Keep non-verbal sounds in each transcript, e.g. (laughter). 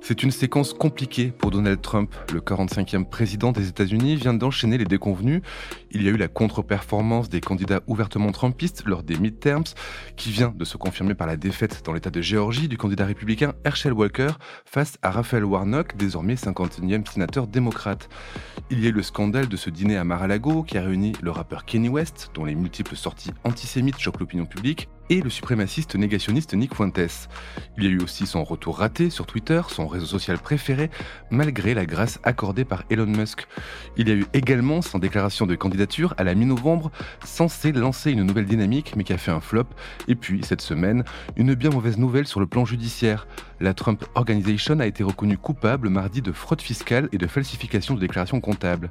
C'est une séquence compliquée pour Donald Trump. Le 45e président des États-Unis vient d'enchaîner les déconvenus. Il y a eu la contre-performance des candidats ouvertement trumpistes lors des midterms, qui vient de se confirmer par la défaite dans l'État de Géorgie du candidat républicain Herschel Walker face à Raphaël Warnock, désormais 51e sénateur démocrate. Il y a eu le scandale de ce dîner à Mar-a-Lago qui a réuni le rappeur Kenny West, dont les multiples sorties antisémites choquent l'opinion publique, et le suprémaciste négationniste Nick Fuentes. Il y a eu aussi son retour raté sur Twitter, son réseau social préféré, malgré la grâce accordée par Elon Musk. Il y a eu également son déclaration de candidature à la mi-novembre, censée lancer une nouvelle dynamique, mais qui a fait un flop. Et puis, cette semaine, une bien mauvaise nouvelle sur le plan judiciaire. La Trump Organization a été reconnue coupable mardi de fraude fiscale et de falsification de déclarations comptables.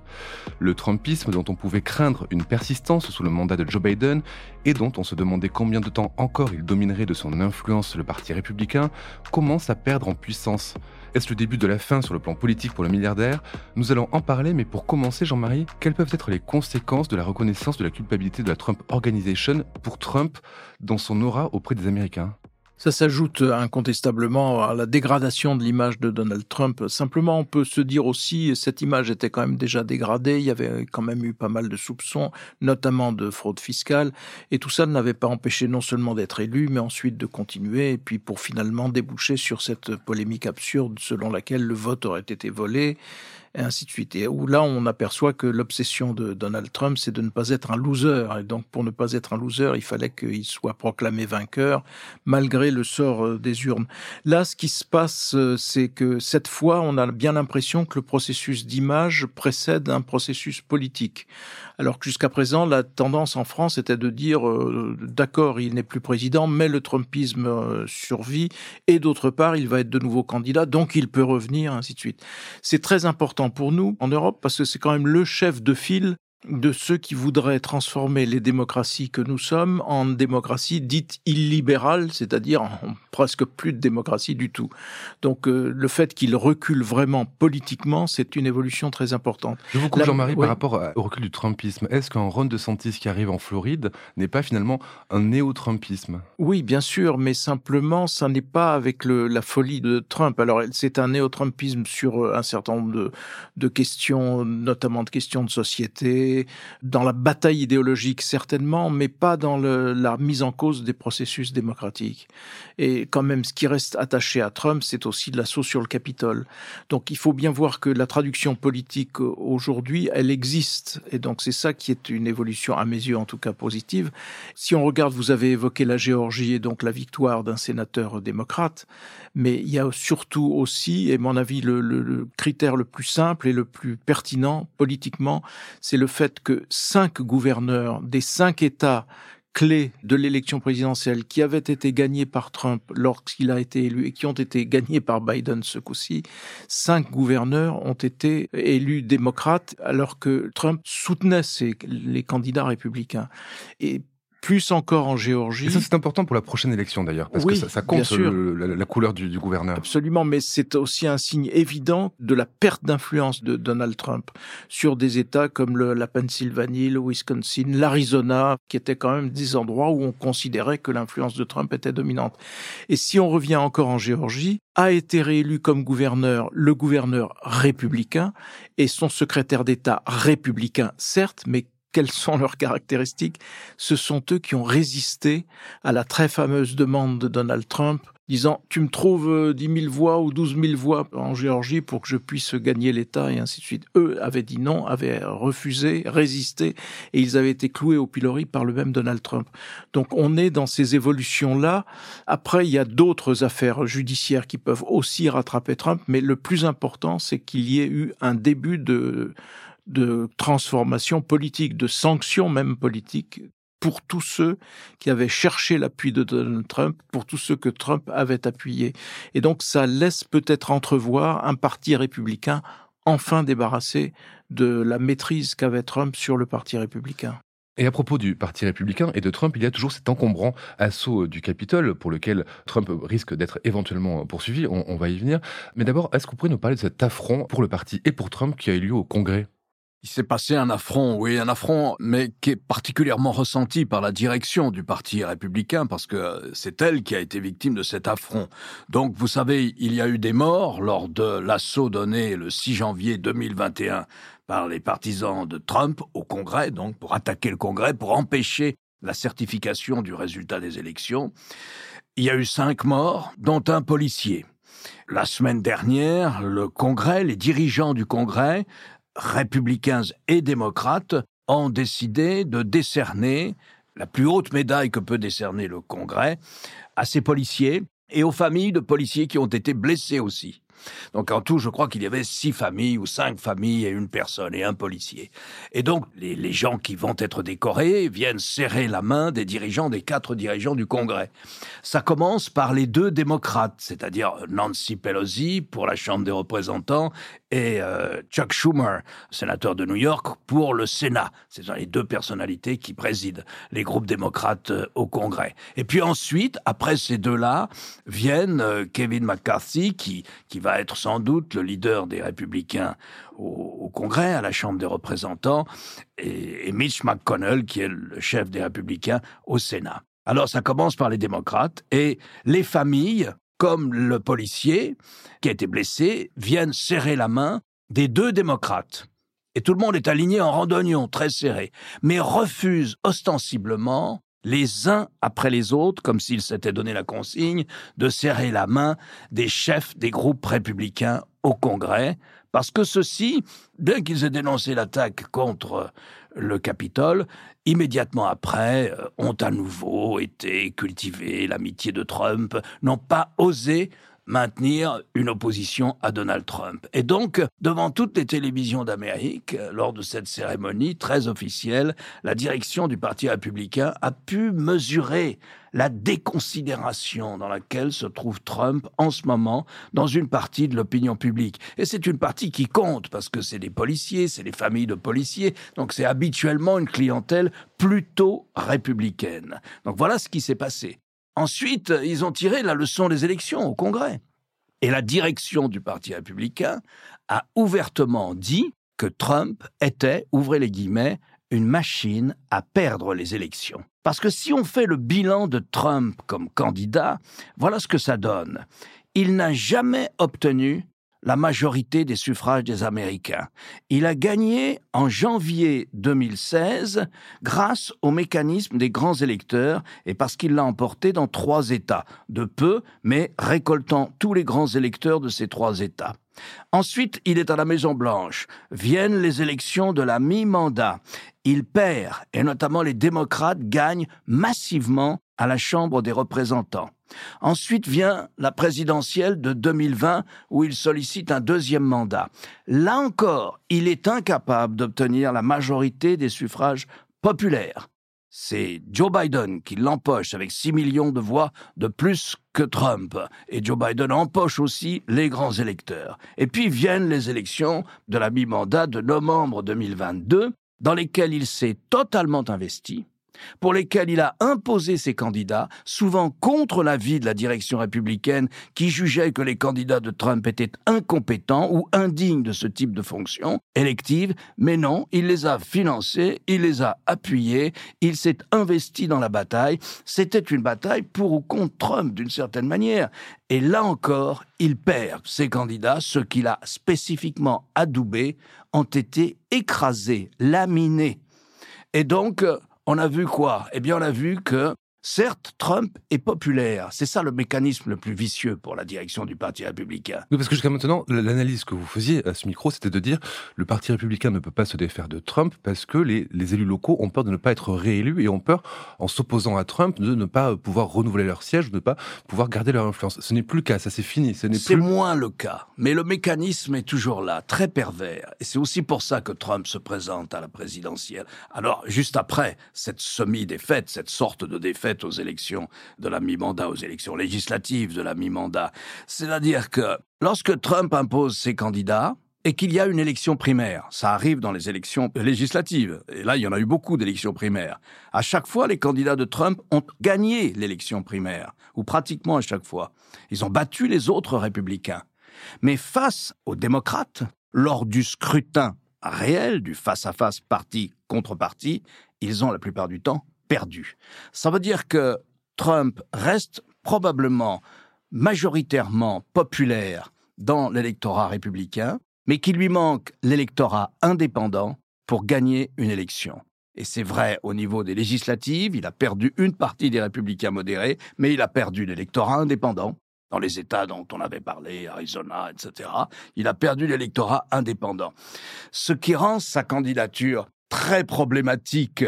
Le Trumpisme dont on pouvait craindre une persistance sous le mandat de Joe Biden et dont on se demandait combien de temps encore il dominerait de son influence le Parti républicain, commence à perdre en puissance? Est-ce le début de la fin sur le plan politique pour le milliardaire? Nous allons en parler, mais pour commencer, Jean-Marie, quelles peuvent être les conséquences de la reconnaissance de la culpabilité de la Trump Organization pour Trump dans son aura auprès des Américains? Ça s'ajoute incontestablement à la dégradation de l'image de Donald Trump. Simplement, on peut se dire aussi, cette image était quand même déjà dégradée, il y avait quand même eu pas mal de soupçons, notamment de fraude fiscale, et tout ça n'avait pas empêché non seulement d'être élu, mais ensuite de continuer, et puis pour finalement déboucher sur cette polémique absurde selon laquelle le vote aurait été volé, et ainsi de suite. Où là, on aperçoit que l'obsession de Donald Trump, c'est de ne pas être un loser. Et donc, pour ne pas être un loser, il fallait qu'il soit proclamé vainqueur, malgré le sort euh, des urnes. Là, ce qui se passe, euh, c'est que cette fois, on a bien l'impression que le processus d'image précède un processus politique. Alors que jusqu'à présent, la tendance en France était de dire, euh, d'accord, il n'est plus président, mais le Trumpisme survit, et d'autre part, il va être de nouveau candidat, donc il peut revenir, ainsi de suite. C'est très important pour nous en Europe parce que c'est quand même le chef de file de ceux qui voudraient transformer les démocraties que nous sommes en démocraties dites illibérales, c'est-à-dire en presque plus de démocratie du tout. Donc euh, le fait qu'il recule vraiment politiquement, c'est une évolution très importante. Je vous coupe Jean-Marie par rapport au recul du Trumpisme. Est-ce qu'un Ron DeSantis qui arrive en Floride n'est pas finalement un néo-Trumpisme? Oui, bien sûr, mais simplement, ça n'est pas avec le, la folie de Trump. Alors c'est un néo-Trumpisme sur euh, un certain nombre de, de questions, notamment de questions de société, dans la bataille idéologique certainement, mais pas dans la mise en cause des processus démocratiques. Et quand même, ce qui reste attaché à Trump, c'est aussi l'assaut sur le Capitole. Donc il faut bien voir que la traduction politique aujourd'hui, elle existe. Et donc c'est ça qui est une évolution, à mes yeux en tout cas positive. Si on regarde, vous avez évoqué la Géorgie et donc la victoire d'un sénateur démocrate, mais il y a surtout aussi, et à mon avis, le, le, le critère le plus simple et le plus pertinent politiquement, c'est le fait que cinq gouverneurs des cinq États clés de l'élection présidentielle qui avaient été gagnés par Trump lorsqu'il a été élu et qui ont été gagnés par Biden ce coup-ci, cinq gouverneurs ont été élus démocrates alors que Trump soutenait les candidats républicains. Et plus encore en Géorgie. Et ça, c'est important pour la prochaine élection d'ailleurs, parce que ça, ça compte le, la, la, couleur du, du, gouverneur. Absolument, mais c'est aussi un signe évident de la perte d'influence de Donald Trump sur des États comme le, la Pennsylvanie, le Wisconsin, l'Arizona, qui étaient quand même des endroits où on considérait que l'influence de Trump était dominante. Et si on revient encore en Géorgie, a été réélu comme gouverneur le gouverneur républicain et son secrétaire d'État républicain, certes, mais quelles sont leurs caractéristiques, ce sont eux qui ont résisté à la très fameuse demande de Donald Trump disant tu me trouves 10 000 voix ou 12 000 voix en Géorgie pour que je puisse gagner l'État et ainsi de suite. Eux avaient dit non, avaient refusé, résisté et ils avaient été cloués au pilori par le même Donald Trump. Donc on est dans ces évolutions-là. Après, il y a d'autres affaires judiciaires qui peuvent aussi rattraper Trump, mais le plus important, c'est qu'il y ait eu un début de de transformation politique, de sanctions même politiques pour tous ceux qui avaient cherché l'appui de Donald Trump, pour tous ceux que Trump avait appuyés. Et donc ça laisse peut-être entrevoir un parti républicain enfin débarrassé de la maîtrise qu'avait Trump sur le parti républicain. Et à propos du Parti républicain et de Trump, il y a toujours cet encombrant assaut du Capitole pour lequel Trump risque d'être éventuellement poursuivi. On, va y venir. Mais d'abord, est-ce que vous pourriez nous parler de cet affront pour le parti et pour Trump qui a eu lieu au Congrès? Il s'est passé un affront, oui, un affront, mais qui est particulièrement ressenti par la direction du Parti républicain, parce que c'est elle qui a été victime de cet affront. Donc, vous savez, il y a eu des morts lors de l'assaut donné le 6 janvier 2021 par les partisans de Trump au Congrès, donc pour attaquer le Congrès, pour empêcher la certification du résultat des élections. Il y a eu cinq morts, dont un policier. La semaine dernière, le Congrès, les dirigeants du Congrès républicains et démocrates ont décidé de décerner la plus haute médaille que peut décerner le Congrès à ces policiers et aux familles de policiers qui ont été blessés aussi. Donc en tout, je crois qu'il y avait six familles ou cinq familles et une personne et un policier. Et donc les, les, gens qui vont être décorés viennent serrer la main des dirigeants, des quatre dirigeants du Congrès. Ça commence par les deux démocrates, c'est-à-dire Nancy Pelosi pour la Chambre des représentants et euh, Chuck Schumer, sénateur de New York, pour le Sénat. Ce sont les deux personnalités qui président les groupes démocrates euh, au Congrès. Et puis ensuite, après ces deux-là, viennent euh, Kevin McCarthy, qui, qui va être sans doute le leader des républicains au, Congrès, à la Chambre des représentants, et, et Mitch McConnell, qui est le chef des républicains au Sénat. Alors ça commence par les démocrates et les familles comme le policier qui a été blessé, viennent serrer la main des deux démocrates. Et tout le monde est aligné en randonnion, très serré, mais refuse ostensiblement les uns après les autres, comme s'ils s'étaient donné la consigne, de serrer la main des chefs des groupes républicains au Congrès, parce que ceux-ci, bien qu'ils aient dénoncé l'attaque contre le Capitole, immédiatement après, euh, ont à nouveau été cultivés l'amitié de Trump, n'ont pas osé maintenir une opposition à Donald Trump. Et donc, devant toutes les télévisions d'Amérique, lors de cette cérémonie très officielle, la direction du Parti républicain a pu mesurer la déconsidération dans laquelle se trouve Trump en ce moment dans une partie de l'opinion publique. Et c'est une partie qui compte parce que c'est des policiers, c'est les familles de policiers, donc c'est habituellement une clientèle plutôt républicaine. Donc voilà ce qui s'est passé. Ensuite, ils ont tiré la leçon des élections au Congrès. Et la direction du Parti républicain a ouvertement dit que Trump était, ouvrez les guillemets, une machine à perdre les élections. Parce que si on fait le bilan de Trump comme candidat, voilà ce que ça donne. Il n'a jamais obtenu la majorité des suffrages des Américains. Il a gagné en janvier 2016 grâce au mécanisme des grands électeurs et parce qu'il l'a emporté dans trois États, de peu, mais récoltant tous les grands électeurs de ces trois États. Ensuite, il est à la Maison-Blanche. Viennent les élections de la mi-mandat. Il perd, et notamment les démocrates gagnent massivement à la Chambre des représentants. Ensuite vient la présidentielle de 2020 où il sollicite un deuxième mandat. Là encore, il est incapable d'obtenir la majorité des suffrages populaires. C'est Joe Biden qui l'empoche avec 6 millions de voix de plus que Trump. Et Joe Biden empoche aussi les grands électeurs. Et puis viennent les élections de la mi-mandat de novembre 2022 dans lesquelles il s'est totalement investi pour lesquels il a imposé ses candidats, souvent contre l'avis de la direction républicaine qui jugeait que les candidats de Trump étaient incompétents ou indignes de ce type de fonction élective, mais non, il les a financés, il les a appuyés, il s'est investi dans la bataille. C'était une bataille pour ou contre Trump d'une certaine manière. Et là encore, il perd. Ses candidats, ceux qu'il a spécifiquement adoubés, ont été écrasés, laminés. Et donc, on a vu quoi? Eh bien, on a vu que Certes, Trump est populaire. C'est ça le mécanisme le plus vicieux pour la direction du Parti républicain. Oui, parce que jusqu'à maintenant, l'analyse que vous faisiez à ce micro, c'était de dire le Parti républicain ne peut pas se défaire de Trump parce que les, les élus locaux ont peur de ne pas être réélus et ont peur, en s'opposant à Trump, de ne pas pouvoir renouveler leur siège, de ne pas pouvoir garder leur influence. Ce n'est plus le cas, ça c'est fini. C'est plus... moins le cas. Mais le mécanisme est toujours là, très pervers. Et c'est aussi pour ça que Trump se présente à la présidentielle. Alors, juste après cette semi-défaite, cette sorte de défaite aux élections de la mi-mandat, aux élections législatives de la mi-mandat. C'est-à-dire que lorsque Trump impose ses candidats, et qu'il y a une élection primaire. Ça arrive dans les élections législatives. Et là, il y en a eu beaucoup d'élections primaires. À chaque fois, les candidats de Trump ont gagné l'élection primaire, ou pratiquement à chaque fois. Ils ont battu les autres républicains. Mais face aux démocrates, lors du scrutin réel, du face-à-face parti contre parti, ils ont la plupart du temps perdu. Ça veut dire que Trump reste probablement majoritairement populaire dans l'électorat républicain, mais qu'il lui manque l'électorat indépendant pour gagner une élection. Et c'est vrai au niveau des législatives, il a perdu une partie des républicains modérés, mais il a perdu l'électorat indépendant dans les États dont on avait parlé, Arizona, etc. Il a perdu l'électorat indépendant. Ce qui rend sa candidature très problématique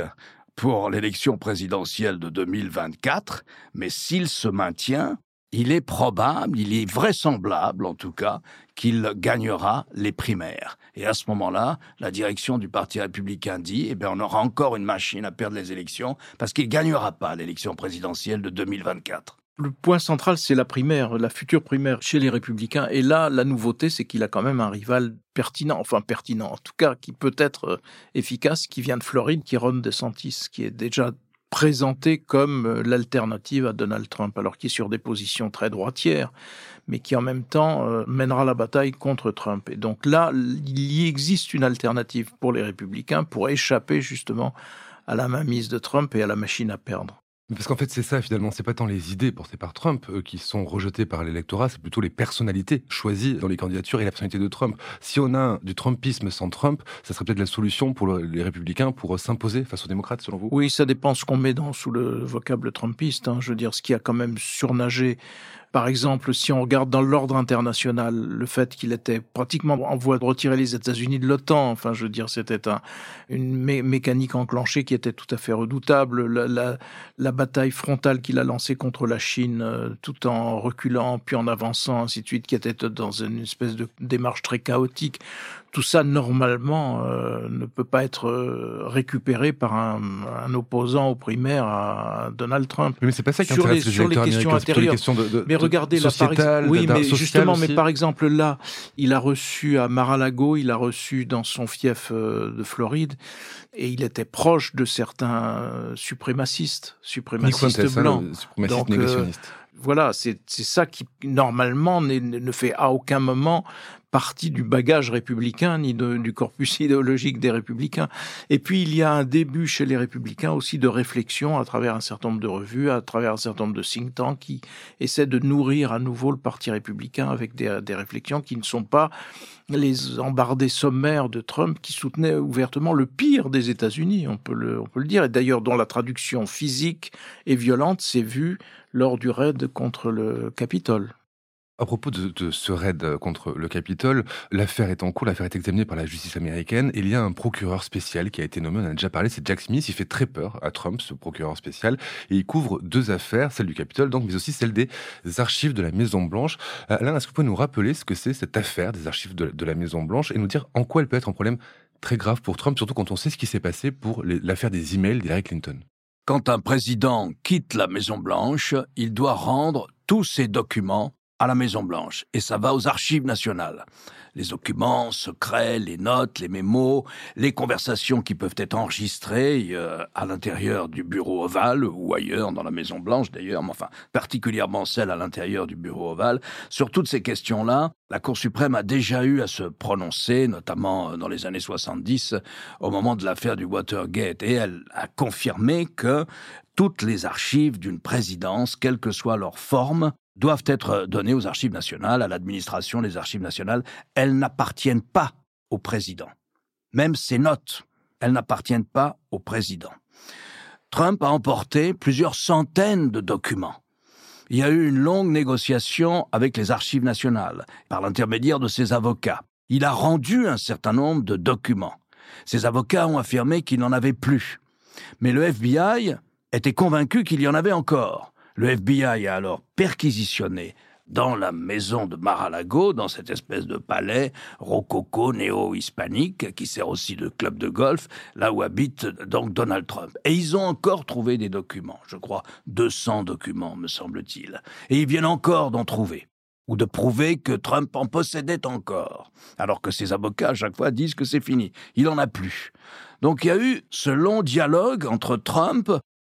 pour l'élection présidentielle de 2024, mais s'il se maintient, il est probable, il est vraisemblable en tout cas, qu'il gagnera les primaires. Et à ce moment-là, la direction du Parti républicain dit, eh bien, on aura encore une machine à perdre les élections parce qu'il gagnera pas l'élection présidentielle de 2024 le point central, c'est la primaire, la future primaire chez les républicains. Et là, la nouveauté, c'est qu'il a quand même un rival pertinent, enfin pertinent en tout cas, qui peut être euh, efficace, qui vient de Floride, qui est Ron DeSantis, qui est déjà présenté comme euh, l'alternative à Donald Trump, alors qu'il est sur des positions très droitières, mais qui en même temps euh, mènera la bataille contre Trump. Et donc là, il y existe une alternative pour les républicains pour échapper justement à la mainmise de Trump et à la machine à perdre. Parce qu'en fait, c'est ça finalement, c'est pas tant les idées portées par Trump euh, qui sont rejetées par l'électorat, c'est plutôt les personnalités choisies dans les candidatures et la personnalité de Trump. Si on a du Trumpisme sans Trump, ça serait peut-être la solution pour les républicains pour euh, s'imposer face aux démocrates, selon vous? Oui, ça dépend ce qu'on met dans sous le vocable trumpiste. Hein. Je veux dire, ce qui a quand même surnagé par exemple, si on regarde dans l'ordre international, le fait qu'il était pratiquement en voie de retirer les États-Unis de l'OTAN, enfin, je veux dire, c'était un, une mécanique enclenchée qui était tout à fait redoutable. La, bataille frontale qu'il a lancée contre la Chine, euh, tout en reculant puis en avançant, ainsi de suite, qui était dans une espèce de démarche très chaotique tout ça normalement euh, ne peut pas être euh, récupéré par un, un, opposant au primaire à Donald Trump. Mais c'est pas ça qui sur les, sur les questions intérieures. de, de, mais regardez là, par exemple, oui, mais justement, mais par exemple là, il a reçu à Mar-a-Lago, il a reçu dans son fief euh, de Floride, et il était proche de certains suprémacistes, suprémacistes hein, blancs. suprémaciste Donc, négationniste voilà, c'est ça qui normalement ne fait à aucun moment partie du bagage républicain ni du corpus idéologique des républicains. Et puis il y a un début chez les républicains aussi de réflexion à travers un certain nombre de revues, à travers un certain nombre de think tanks qui essaient de nourrir à nouveau le parti républicain avec des, des réflexions qui ne sont pas les embardés sommaires de Trump qui soutenaient ouvertement le pire des États-Unis, on peut le, on peut le dire, et d'ailleurs dont la traduction physique et violente s'est vue lors du raid contre le Capitole. À propos de, ce raid contre le Capitole, l'affaire est en cours, l'affaire est examinée par la justice américaine. Il y a un procureur spécial qui a été nommé, on a déjà parlé, c'est Jack Smith. Il fait très peur à Trump, ce procureur spécial. Et il couvre deux affaires, celle du Capitole, donc, mais aussi celle des archives de la Maison-Blanche. Euh, Alain, est-ce que vous pouvez nous rappeler ce que c'est cette affaire des archives de, de la Maison-Blanche et nous dire en quoi elle peut être un problème très grave pour Trump, surtout quand on sait ce qui s'est passé pour l'affaire des emails d'Hillary Clinton? Quand un président quitte la Maison-Blanche, il doit rendre tous ses documents à la Maison-Blanche, et ça va aux archives nationales. Les documents secrets, les notes, les mémos, les conversations qui peuvent être enregistrées euh, à l'intérieur du bureau ovale ou ailleurs dans la Maison Blanche d'ailleurs, mais enfin particulièrement celles à l'intérieur du bureau ovale. Sur toutes ces questions-là, la Cour suprême a déjà eu à se prononcer, notamment dans les années 70, au moment de l'affaire du Watergate, et elle a confirmé que toutes les archives d'une présidence, quelle que soit leur forme, doivent être données aux archives nationales, à l'administration des archives nationales. Elles n'appartiennent pas au président. Même ces notes, elles n'appartiennent pas au président. Trump a emporté plusieurs centaines de documents. Il y a eu une longue négociation avec les archives nationales, par l'intermédiaire de ses avocats. Il a rendu un certain nombre de documents. Ses avocats ont affirmé qu'il n'en avait plus. Mais le FBI était convaincu qu'il y en avait encore. Le FBI a alors perquisitionné dans la maison de Mar-a-Lago, dans cette espèce de palais rococo néo-hispanique qui sert aussi de club de golf, là où habite donc Donald Trump. Et ils ont encore trouvé des documents, je crois 200 documents me semble-t-il. Et ils viennent encore d'en trouver ou de prouver que Trump en possédait encore, alors que ses avocats à chaque fois disent que c'est fini, il en a plus. Donc il y a eu ce long dialogue entre Trump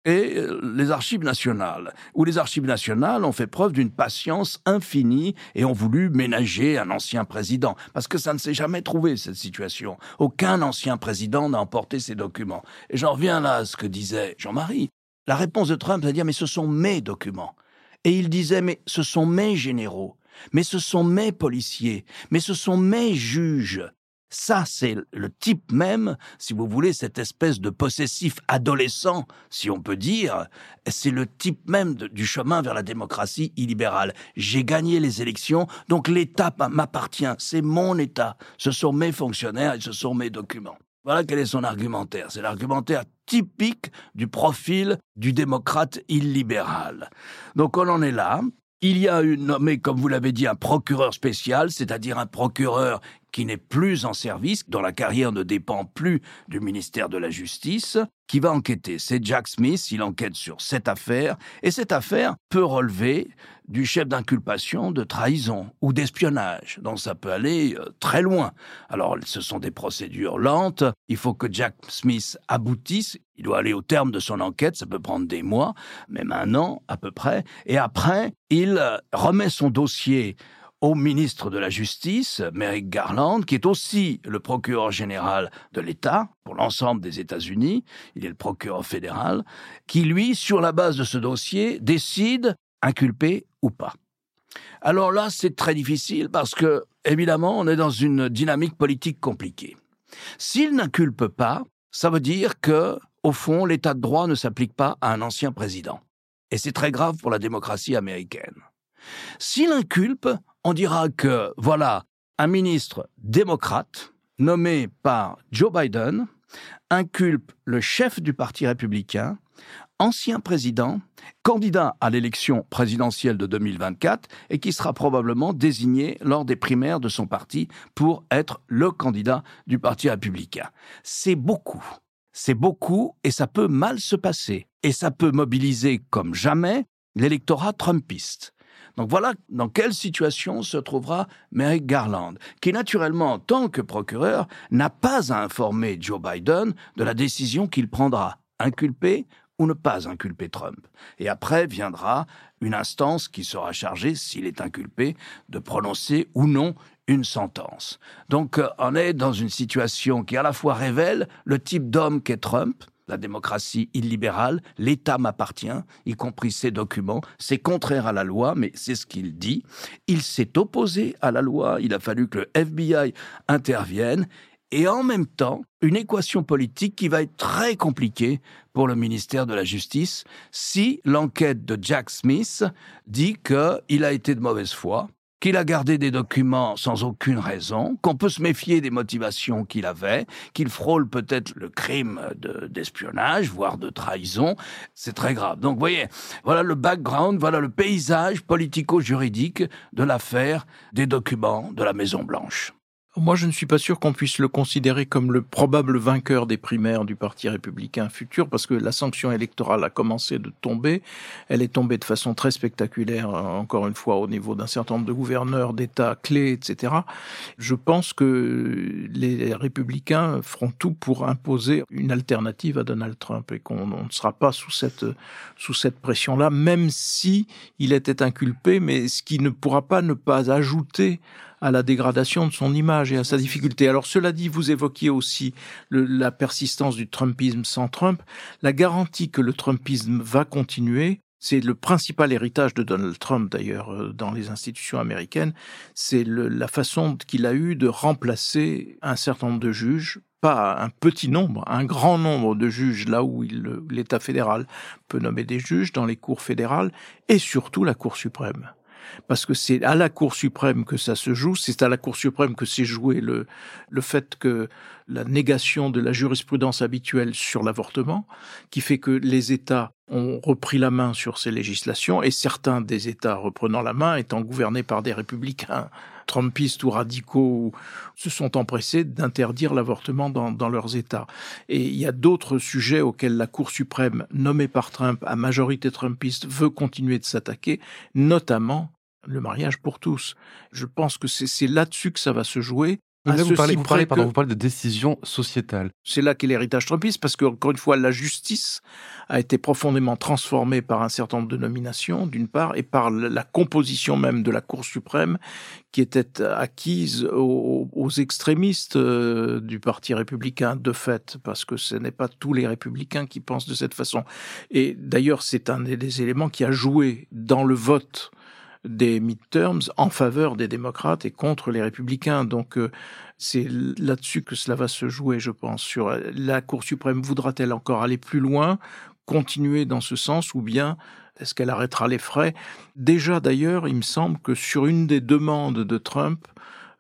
et euh, les archives nationales, où les archives nationales ont fait preuve d'une patience infinie et ont voulu ménager un ancien président, parce que ça ne s'est jamais trouvé, cette situation. Aucun ancien président n'a emporté ces documents. Et j'en reviens là à ce que disait Jean-Marie. La réponse de Trump, c'est à dire, mais ce sont mes documents. Et il disait, mais ce sont mes généraux, mais ce sont mes policiers, mais ce sont mes juges, ça, c'est le type même, si vous voulez, cette espèce de possessif adolescent, si on peut dire, c'est le type même du chemin vers la démocratie illibérale. J'ai gagné les élections, donc l'État m'appartient, c'est mon État, ce sont mes fonctionnaires et ce sont mes documents. Voilà quel est son argumentaire. C'est l'argumentaire typique du profil du démocrate illibéral. Donc on en est là. Il y a eu nommé, comme vous l'avez dit, un procureur spécial, c'est-à-dire un procureur qui n'est plus en service, dont la carrière ne dépend plus du ministère de la Justice, qui va enquêter. C'est Jack Smith, il enquête sur cette affaire, et cette affaire peut relever du chef d'inculpation de trahison ou d'espionnage, donc ça peut aller euh, très loin. Alors ce sont des procédures lentes, il faut que Jack Smith aboutisse, il doit aller au terme de son enquête, ça peut prendre des mois, même un an à peu près, et après il euh, remet son dossier au ministre de la Justice, Merrick Garland, qui est aussi le procureur général de l'État pour l'ensemble des États-Unis, il est le procureur fédéral, qui lui, sur la base de ce dossier, décide inculper ou pas. Alors là, c'est très difficile parce que, évidemment, on est dans une dynamique politique compliquée. S'il n'inculpe pas, ça veut dire que, au fond, l'état de droit ne s'applique pas à un ancien président. Et c'est très grave pour la démocratie américaine. S'il inculpe, on dira que, voilà, un ministre démocrate nommé par Joe Biden inculpe le chef du Parti républicain, ancien président, candidat à l'élection présidentielle de 2024 et qui sera probablement désigné lors des primaires de son parti pour être le candidat du Parti républicain. C'est beaucoup. C'est beaucoup et ça peut mal se passer. Et ça peut mobiliser comme jamais l'électorat trumpiste. Donc voilà dans quelle situation se trouvera Merrick Garland, qui naturellement, en tant que procureur, n'a pas à informer Joe Biden de la décision qu'il prendra, inculper ou ne pas inculper Trump. Et après viendra une instance qui sera chargée, s'il est inculpé, de prononcer ou non une sentence. Donc euh, on est dans une situation qui à la fois révèle le type d'homme qu'est Trump, la démocratie illibérale, l'État m'appartient, y compris ses documents. C'est contraire à la loi, mais c'est ce qu'il dit. Il s'est opposé à la loi, il a fallu que le FBI intervienne, et en même temps, une équation politique qui va être très compliquée pour le ministère de la Justice si l'enquête de Jack Smith dit qu'il a été de mauvaise foi, qu'il a gardé des documents sans aucune raison, qu'on peut se méfier des motivations qu'il avait, qu'il frôle peut-être le crime d'espionnage, voire de trahison, c'est très grave. Donc, vous voyez, voilà le background, voilà le paysage politico-juridique de l'affaire des documents de la Maison Blanche. Moi, je ne suis pas sûr qu'on puisse le considérer comme le probable vainqueur des primaires du Parti républicain futur, parce que la sanction électorale a commencé de tomber. Elle est tombée de façon très spectaculaire, encore une fois, au niveau d'un certain nombre de gouverneurs d'États clés, etc. Je pense que les républicains feront tout pour imposer une alternative à Donald Trump et qu'on ne sera pas sous cette, sous cette pression-là, même si il était inculpé, mais ce qui ne pourra pas ne pas ajouter à la dégradation de son image et à sa difficulté. Alors cela dit, vous évoquiez aussi la persistance du Trumpisme sans Trump. La garantie que le Trumpisme va continuer, c'est le principal héritage de Donald Trump d'ailleurs euh, dans les institutions américaines, c'est la façon qu'il a eu de remplacer un certain nombre de juges pas un petit nombre, un grand nombre de juges là où l'État fédéral peut nommer des juges dans les cours fédérales et surtout la Cour suprême parce que c'est à la Cour suprême que ça se joue, c'est à la Cour suprême que s'est joué le, le fait que la négation de la jurisprudence habituelle sur l'avortement, qui fait que les États ont repris la main sur ces législations, et certains des États reprenant la main étant gouvernés par des républicains trumpistes ou radicaux se sont empressés d'interdire l'avortement dans, dans, leurs États. Et il y a d'autres sujets auxquels la Cour suprême, nommée par Trump à majorité trumpiste, veut continuer de s'attaquer, notamment le mariage pour tous. Je pense que c'est là-dessus que ça va se jouer. vous, parlez, vous, parlez, pardon, vous parlez de décision sociétale. C'est là qu'est l'héritage trumpiste, parce que, encore une fois, la justice a été profondément transformée par un certain nombre de nominations, d'une part, et par la composition même de la Cour suprême, qui était acquise aux, aux extrémistes euh, du Parti républicain, de fait, parce que ce n'est pas tous les républicains qui pensent de cette façon. Et d'ailleurs, c'est un des éléments qui a joué dans le vote des midterms en faveur des démocrates et contre les républicains. Donc euh, c'est là-dessus que cela va se jouer, je pense. Sur euh, la Cour suprême voudra-t-elle encore aller plus loin, continuer dans ce sens, ou bien est-ce qu'elle arrêtera les frais? Déjà d'ailleurs, il me semble que sur une des demandes de Trump,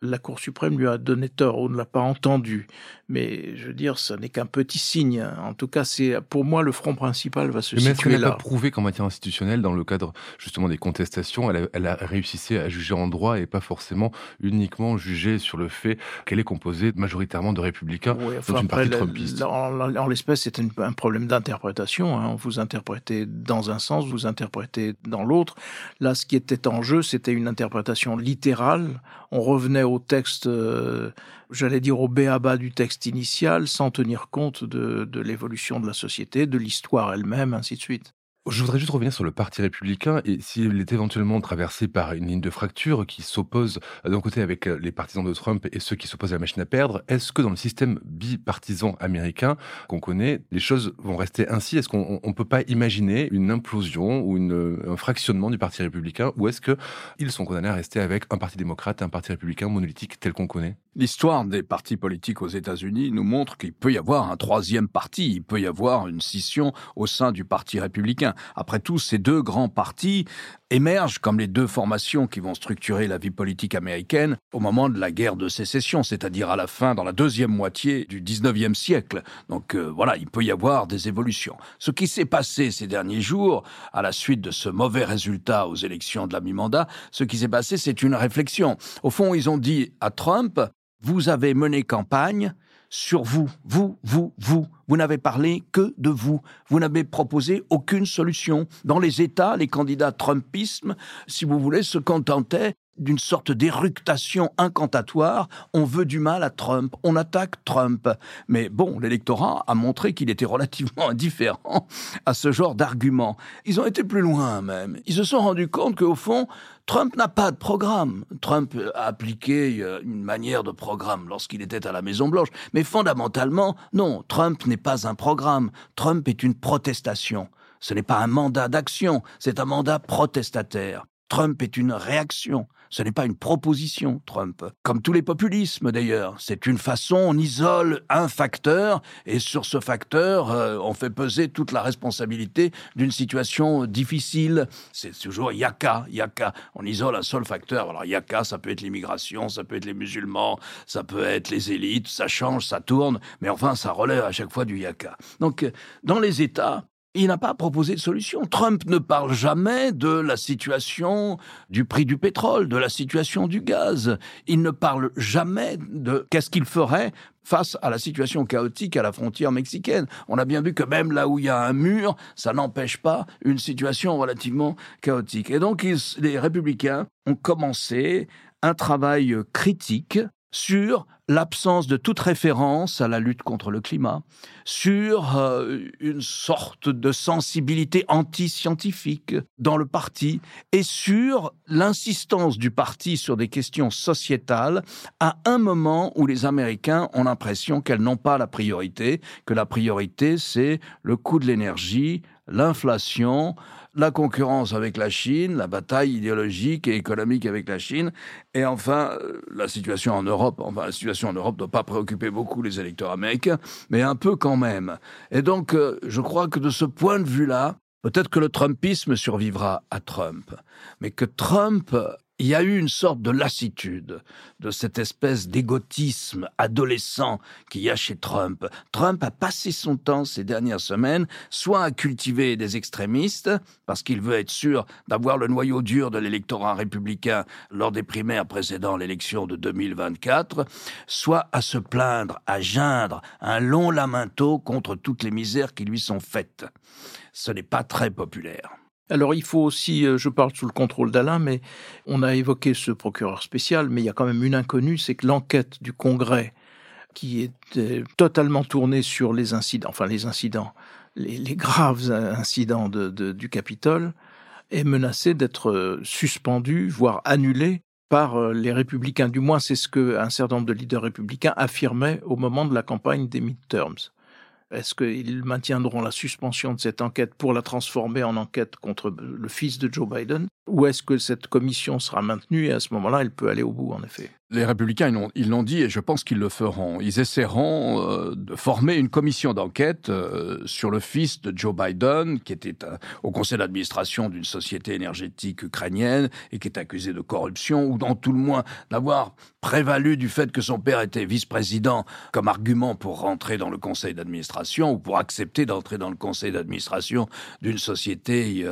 la Cour suprême lui a donné tort, on ne l'a pas entendu. Mais je veux dire, ce n'est qu'un petit signe. En tout cas, c'est pour moi le front principal va se mais situer là. Mais pas prouvé qu'en matière institutionnelle, dans le cadre justement des contestations, elle a, elle a réussi à juger en droit et pas forcément uniquement juger sur le fait qu'elle est composée majoritairement de républicains oui, enfin, une partie trumpiste. En, en l'espèce, c'est un problème d'interprétation. Hein. Vous interprétez dans un sens, vous interprétez dans l'autre. Là, ce qui était en jeu, c'était une interprétation littérale. On revenait au texte, euh, j'allais dire au béaba du texte initial, sans tenir compte de, de l'évolution de la société, de l'histoire elle-même, ainsi de suite. Je voudrais juste revenir sur le Parti républicain et s'il est éventuellement traversé par une ligne de fracture qui s'oppose d'un côté avec euh, les partisans de Trump et ceux qui s'opposent à la machine à perdre, est-ce que dans le système bipartisan américain qu'on connaît, les choses vont rester ainsi? Est-ce qu'on ne peut pas imaginer une implosion ou une, un fractionnement du Parti républicain ou est-ce qu'ils sont condamnés à rester avec un Parti démocrate et un Parti républicain monolithique tel qu'on connaît? L'histoire des partis politiques aux États-Unis nous montre qu'il peut y avoir un troisième parti, il peut y avoir une scission au sein du Parti républicain. Après tout, ces deux grands partis émergent comme les deux formations qui vont structurer la vie politique américaine au moment de la guerre de sécession, c'est-à-dire à la fin, dans la deuxième moitié du 19e siècle. Donc euh, voilà, il peut y avoir des évolutions. Ce qui s'est passé ces derniers jours, à la suite de ce mauvais résultat aux élections de la mi-mandat, ce qui s'est passé, c'est une réflexion. Au fond, ils ont dit à Trump, vous avez mené campagne sur vous, vous, vous, vous. Vous n'avez parlé que de vous. Vous n'avez proposé aucune solution. Dans les États, les candidats Trumpisme, si vous voulez, se contentaient d'une sorte d'éructation incantatoire. On veut du mal à Trump, on attaque Trump. Mais bon, l'électorat a montré qu'il était relativement (laughs) indifférent à ce genre d'arguments. Ils ont été plus loin même. Ils se sont rendus compte qu'au fond, Trump n'a pas de programme. Trump a appliqué euh, une manière de programme lorsqu'il était à la Maison-Blanche. Mais fondamentalement, non, Trump n'est pas un programme. Trump est une protestation. Ce n'est pas un mandat d'action, c'est un mandat protestataire. Trump est une réaction. Ce n'est pas une proposition, Trump. Comme tous les populismes, d'ailleurs. C'est une façon, on isole un facteur, et sur ce facteur, euh, on fait peser toute la responsabilité d'une situation difficile. C'est toujours yaka, yaka. On isole un seul facteur. Alors yaka, ça peut être l'immigration, ça peut être les musulmans, ça peut être les élites, ça change, ça tourne, mais enfin, ça relève à chaque fois du yaka. Donc, euh, dans les États, il n'a pas proposé de solution. Trump ne parle jamais de la situation du prix du pétrole, de la situation du gaz. Il ne parle jamais de qu'est-ce qu'il ferait face à la situation chaotique à la frontière mexicaine. On a bien vu que même là où il y a un mur, ça n'empêche pas une situation relativement chaotique. Et donc les républicains ont commencé un travail critique sur l'absence de toute référence à la lutte contre le climat, sur euh, une sorte de sensibilité anti-scientifique dans le parti et sur l'insistance du parti sur des questions sociétales à un moment où les Américains ont l'impression qu'elles n'ont pas la priorité, que la priorité c'est le coût de l'énergie, l'inflation, la concurrence avec la Chine, la bataille idéologique et économique avec la Chine, et enfin euh, la situation en Europe. Enfin, la situation en Europe ne doit pas préoccuper beaucoup les électeurs américains, mais un peu quand même. Et donc, euh, je crois que de ce point de vue-là, peut-être que le Trumpisme survivra à Trump, mais que Trump il y a eu une sorte de lassitude, de cette espèce d'égotisme adolescent qu'il y a chez Trump. Trump a passé son temps ces dernières semaines soit à cultiver des extrémistes, parce qu'il veut être sûr d'avoir le noyau dur de l'électorat républicain lors des primaires précédant l'élection de 2024, soit à se plaindre, à geindre un long lamento contre toutes les misères qui lui sont faites. Ce n'est pas très populaire. Alors il faut aussi, euh, je parle sous le contrôle d'Alain, mais on a évoqué ce procureur spécial, mais il y a quand même une inconnue, c'est que l'enquête du Congrès, qui est totalement tournée sur les incidents, enfin les incidents, les, graves incidents du Capitole, est menacée d'être euh, suspendue, voire annulée par euh, les républicains. Du moins, c'est ce qu'un certain nombre de leaders républicains affirmaient au moment de la campagne des midterms. Est-ce qu'ils maintiendront la suspension de cette enquête pour la transformer en enquête contre le fils de Joe Biden Ou est-ce que cette commission sera maintenue et à ce moment-là, elle peut aller au bout, en effet? Les républicains, ils l'ont dit et je pense qu'ils le feront. Ils essaieront euh, de former une commission d'enquête euh, sur le fils de Joe Biden, qui était euh, au conseil d'administration d'une société énergétique ukrainienne et qui est accusé de corruption, ou dans tout le moins d'avoir prévalu du fait que son père était vice-président comme argument pour rentrer dans le conseil d'administration ou pour accepter d'entrer dans le conseil d'administration d'une société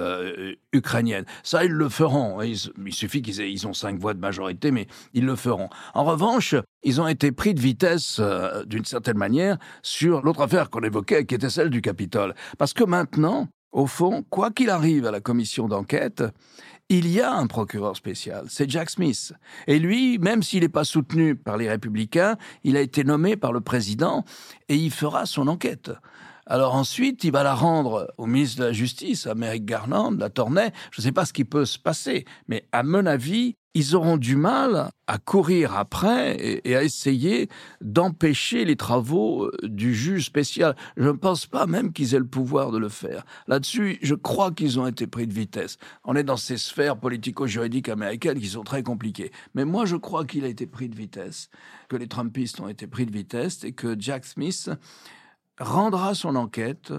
ukrainienne. Ça, ils le feront. Il, suffit qu'ils ils ont cinq voix de majorité, mais ils le feront. En revanche, ils ont été pris de vitesse, euh, d'une certaine manière, sur l'autre affaire qu'on évoquait, qui était celle du Capitole. Parce que maintenant, au fond, quoi qu'il arrive à la commission d'enquête, il y a un procureur spécial, c'est Jack Smith. Et lui, même s'il n'est pas soutenu par les républicains, il a été nommé par le président et il fera son enquête. Alors ensuite, il va la rendre au ministre de la Justice, à Merrick Garland, la Tornay. Je ne sais pas ce qui peut se passer, mais à mon avis, ils auront du mal à courir après et, à essayer d'empêcher les travaux euh, du juge spécial. Je ne pense pas même qu'ils aient le pouvoir de le faire. Là-dessus, je crois qu'ils ont été pris de vitesse. On est dans ces sphères politico-juridiques américaines qui sont très compliquées. Mais moi, je crois qu'il a été pris de vitesse, que les Trumpistes ont été pris de vitesse et que Jack Smith rendra son enquête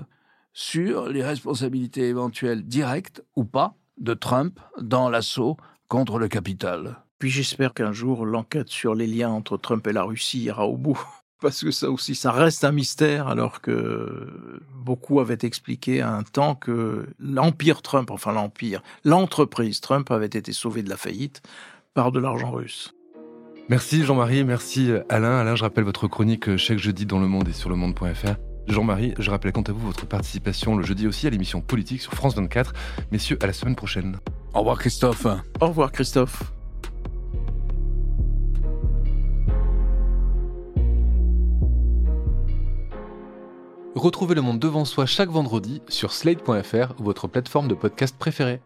sur les responsabilités éventuelles directes ou pas de Trump dans l'assaut contre le capital. Puis j'espère qu'un jour l'enquête sur les liens entre Trump et la Russie ira au bout. (laughs) Parce que ça aussi, ça reste un mystère, alors que beaucoup avaient expliqué à un temps que l'empire Trump, enfin l'empire, l'entreprise Trump avait été sauvée de la faillite par de l'argent russe. Merci Jean-Marie, merci Alain. Alain, je rappelle votre chronique chaque jeudi dans Le Monde et sur le monde.fr. Jean-Marie, je rappelle quant à vous votre participation le jeudi aussi à l'émission politique sur France 24. Messieurs, à la semaine prochaine. Au revoir Christophe. Au revoir Christophe. Retrouvez le monde devant soi chaque vendredi sur slate.fr, votre plateforme de podcast préférée.